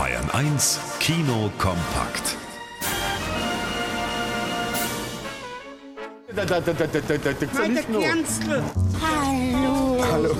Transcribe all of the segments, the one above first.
Bayern 1 Kino kompakt. Da, da, da, da, da, da, da, Gernstl. Hallo. Hallo.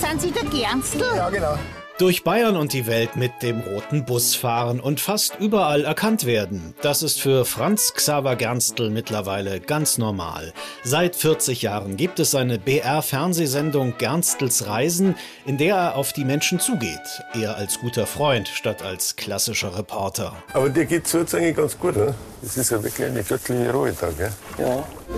Sind Sie der Gernstl? Ja, genau. Durch Bayern und die Welt mit dem roten Bus fahren und fast überall erkannt werden. Das ist für Franz Xaver Gernstl mittlerweile ganz normal. Seit 40 Jahren gibt es eine BR-Fernsehsendung Gernstls Reisen, in der er auf die Menschen zugeht. Eher als guter Freund statt als klassischer Reporter. Aber dir geht's jetzt eigentlich ganz gut, ne? Das ist ja wirklich eine göttliche Ruhe da, gell?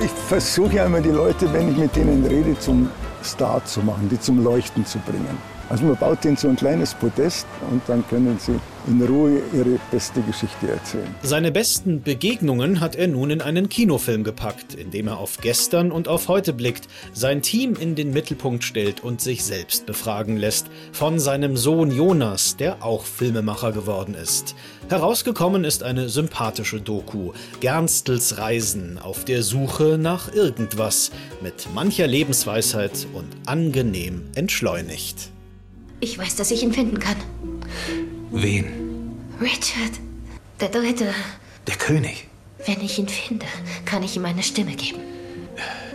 Ich versuche ja immer die Leute, wenn ich mit denen rede, zum Star zu machen, die zum Leuchten zu bringen. Also man baut ihnen so ein kleines Podest und dann können sie in Ruhe ihre beste Geschichte erzählen. Seine besten Begegnungen hat er nun in einen Kinofilm gepackt, in dem er auf gestern und auf heute blickt, sein Team in den Mittelpunkt stellt und sich selbst befragen lässt, von seinem Sohn Jonas, der auch Filmemacher geworden ist. Herausgekommen ist eine sympathische Doku, Gernstls Reisen auf der Suche nach irgendwas, mit mancher Lebensweisheit und angenehm entschleunigt. Ich weiß, dass ich ihn finden kann. Wen? Richard, der Dritte. Der König. Wenn ich ihn finde, kann ich ihm eine Stimme geben.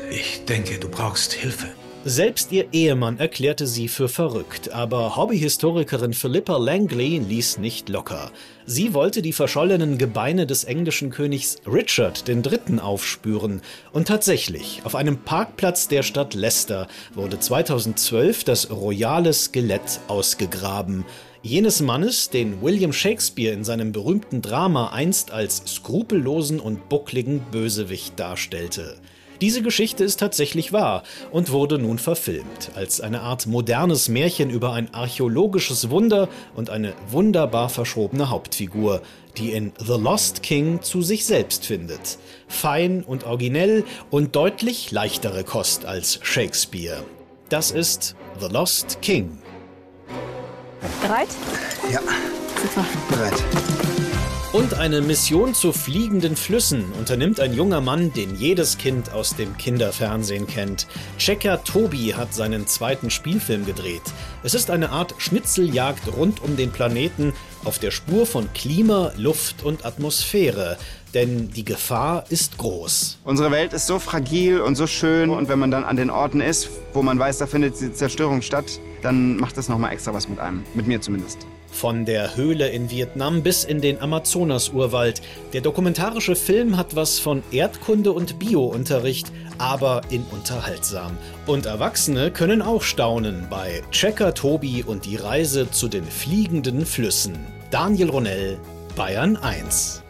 Ich denke, du brauchst Hilfe. Selbst ihr Ehemann erklärte sie für verrückt, aber Hobbyhistorikerin Philippa Langley ließ nicht locker. Sie wollte die verschollenen Gebeine des englischen Königs Richard III. aufspüren. Und tatsächlich, auf einem Parkplatz der Stadt Leicester wurde 2012 das royale Skelett ausgegraben. Jenes Mannes, den William Shakespeare in seinem berühmten Drama einst als skrupellosen und buckligen Bösewicht darstellte. Diese Geschichte ist tatsächlich wahr und wurde nun verfilmt, als eine Art modernes Märchen über ein archäologisches Wunder und eine wunderbar verschrobene Hauptfigur, die in The Lost King zu sich selbst findet. Fein und originell und deutlich leichtere Kost als Shakespeare. Das ist The Lost King. Bereit? Ja, bereit. Und eine Mission zu fliegenden Flüssen unternimmt ein junger Mann, den jedes Kind aus dem Kinderfernsehen kennt. Checker Tobi hat seinen zweiten Spielfilm gedreht. Es ist eine Art Schnitzeljagd rund um den Planeten auf der Spur von Klima, Luft und Atmosphäre. Denn die Gefahr ist groß. Unsere Welt ist so fragil und so schön und wenn man dann an den Orten ist, wo man weiß, da findet die Zerstörung statt, dann macht das nochmal extra was mit einem. Mit mir zumindest. Von der Höhle in Vietnam bis in den Amazonas-Urwald. Der dokumentarische Film hat was von Erdkunde und Biounterricht, aber in unterhaltsam. Und Erwachsene können auch staunen bei Checker Tobi und die Reise zu den fliegenden Flüssen. Daniel Ronell, Bayern 1.